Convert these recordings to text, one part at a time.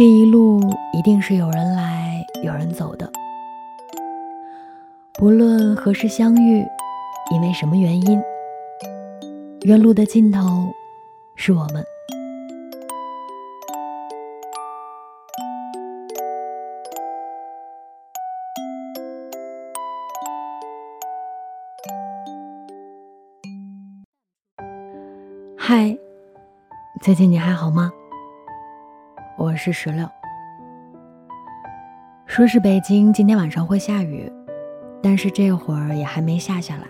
这一路一定是有人来有人走的，不论何时相遇，因为什么原因，原路的尽头是我们。嗨，最近你还好吗？是石榴。说是北京今天晚上会下雨，但是这会儿也还没下下来。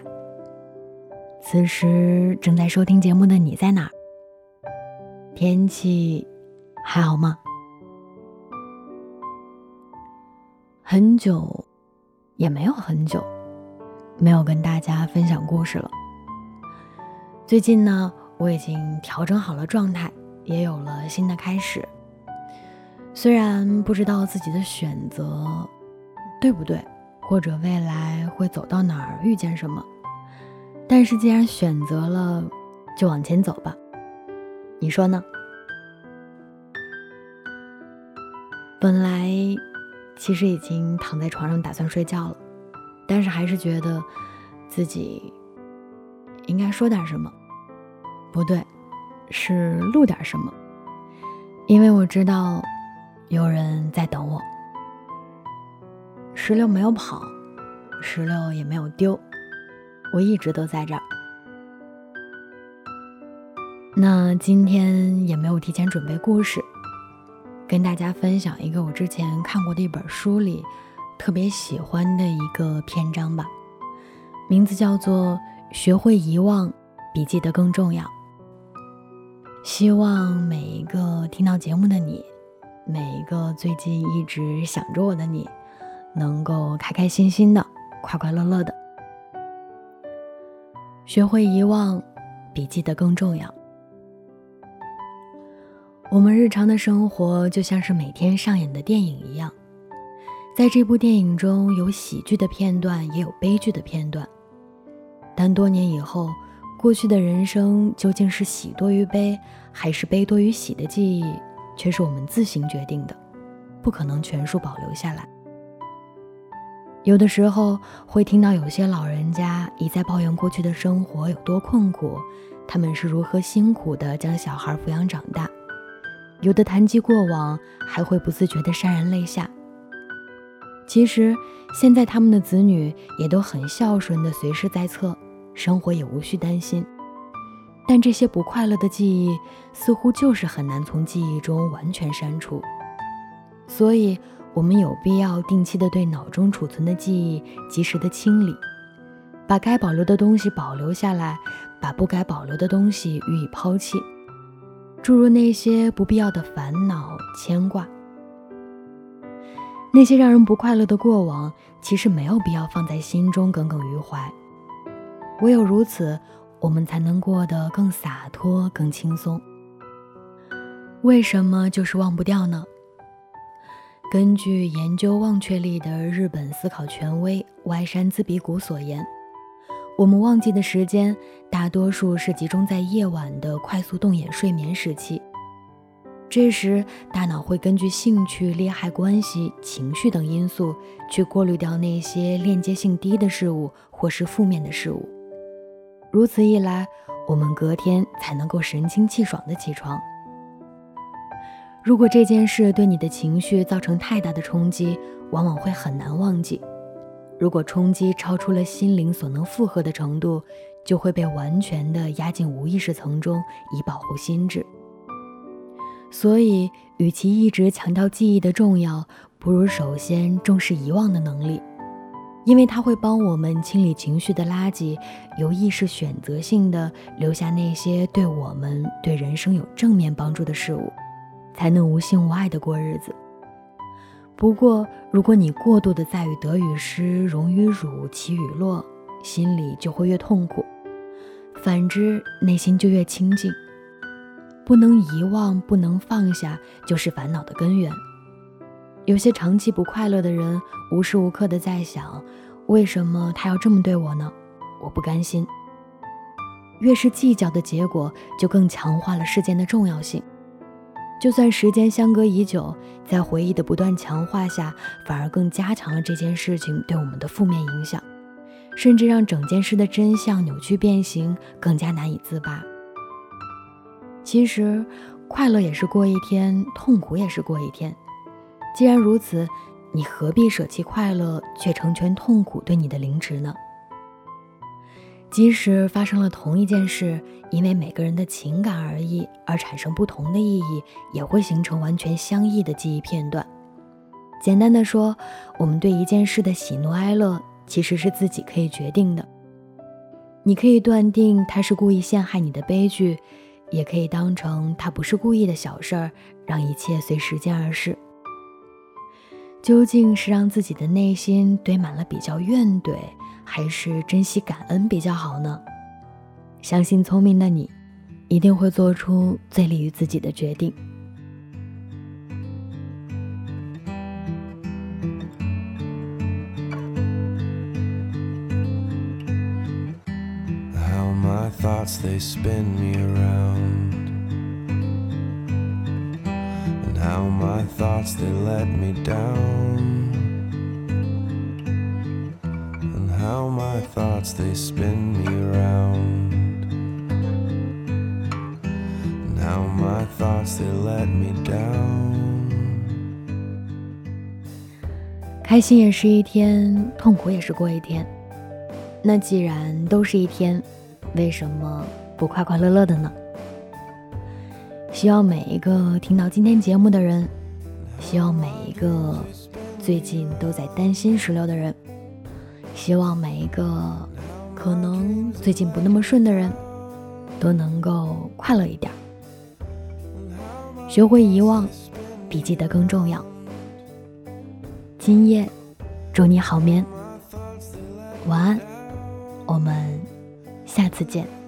此时正在收听节目的你在哪儿？天气还好吗？很久，也没有很久，没有跟大家分享故事了。最近呢，我已经调整好了状态，也有了新的开始。虽然不知道自己的选择对不对，或者未来会走到哪儿，遇见什么，但是既然选择了，就往前走吧。你说呢？本来其实已经躺在床上打算睡觉了，但是还是觉得自己应该说点什么，不对，是录点什么，因为我知道。有人在等我，石榴没有跑，石榴也没有丢，我一直都在这儿。那今天也没有提前准备故事，跟大家分享一个我之前看过的一本书里特别喜欢的一个篇章吧，名字叫做《学会遗忘比记得更重要》。希望每一个听到节目的你。每一个最近一直想着我的你，能够开开心心的、快快乐乐的。学会遗忘，比记得更重要。我们日常的生活就像是每天上演的电影一样，在这部电影中有喜剧的片段，也有悲剧的片段。但多年以后，过去的人生究竟是喜多于悲，还是悲多于喜的记忆？却是我们自行决定的，不可能全数保留下来。有的时候会听到有些老人家一再抱怨过去的生活有多困苦，他们是如何辛苦的将小孩抚养长大；有的谈及过往，还会不自觉的潸然泪下。其实现在他们的子女也都很孝顺的，随时在侧，生活也无需担心。但这些不快乐的记忆，似乎就是很难从记忆中完全删除，所以我们有必要定期的对脑中储存的记忆及时的清理，把该保留的东西保留下来，把不该保留的东西予以抛弃，诸如那些不必要的烦恼、牵挂，那些让人不快乐的过往，其实没有必要放在心中耿耿于怀，唯有如此。我们才能过得更洒脱、更轻松。为什么就是忘不掉呢？根据研究忘却力的日本思考权威歪山兹比古所言，我们忘记的时间大多数是集中在夜晚的快速动眼睡眠时期。这时，大脑会根据兴趣、利害关系、情绪等因素去过滤掉那些链接性低的事物或是负面的事物。如此一来，我们隔天才能够神清气爽地起床。如果这件事对你的情绪造成太大的冲击，往往会很难忘记。如果冲击超出了心灵所能负荷的程度，就会被完全的压进无意识层中，以保护心智。所以，与其一直强调记忆的重要，不如首先重视遗忘的能力。因为它会帮我们清理情绪的垃圾，有意识选择性的留下那些对我们、对人生有正面帮助的事物，才能无心无爱的过日子。不过，如果你过度的在于得与失、荣与辱、起与落，心里就会越痛苦；反之，内心就越清静。不能遗忘，不能放下，就是烦恼的根源。有些长期不快乐的人，无时无刻的在想，为什么他要这么对我呢？我不甘心。越是计较的结果，就更强化了事件的重要性。就算时间相隔已久，在回忆的不断强化下，反而更加强了这件事情对我们的负面影响，甚至让整件事的真相扭曲变形，更加难以自拔。其实，快乐也是过一天，痛苦也是过一天。既然如此，你何必舍弃快乐，却成全痛苦对你的凌迟呢？即使发生了同一件事，因为每个人的情感而异而产生不同的意义，也会形成完全相异的记忆片段。简单的说，我们对一件事的喜怒哀乐其实是自己可以决定的。你可以断定他是故意陷害你的悲剧，也可以当成他不是故意的小事儿，让一切随时间而逝。究竟是让自己的内心堆满了比较怨怼？还是珍惜感恩比较好呢？相信聪明的你，一定会做出最利于自己的决定。how my thoughts they spin me around how my thoughts they let me down. And how my thoughts they spin me around how my thoughts they let me down. 开心也是一天痛苦也是过一天。那既然都是一天为什么不快快乐乐的呢？希望每一个听到今天节目的人希望每一个最近都在担心石榴的人希望每一个可能最近不那么顺的人，都能够快乐一点，学会遗忘，比记得更重要。今夜，祝你好眠，晚安，我们下次见。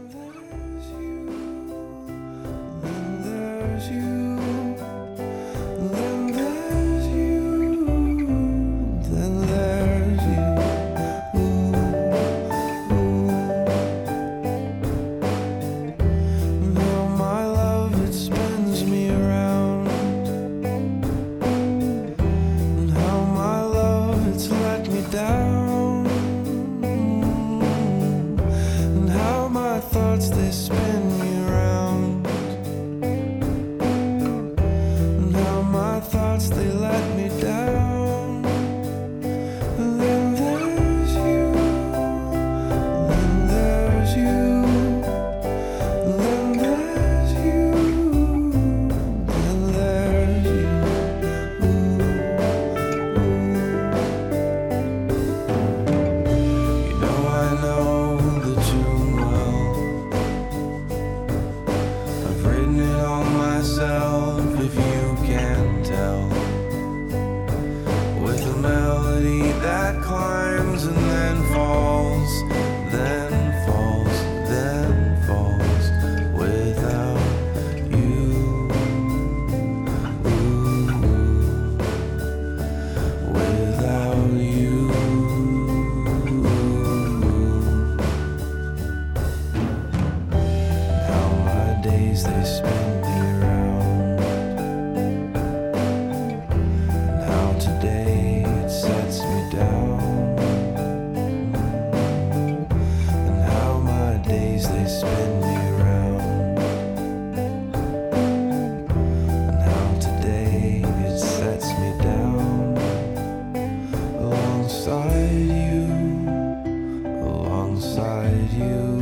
alongside you,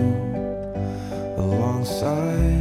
alongside.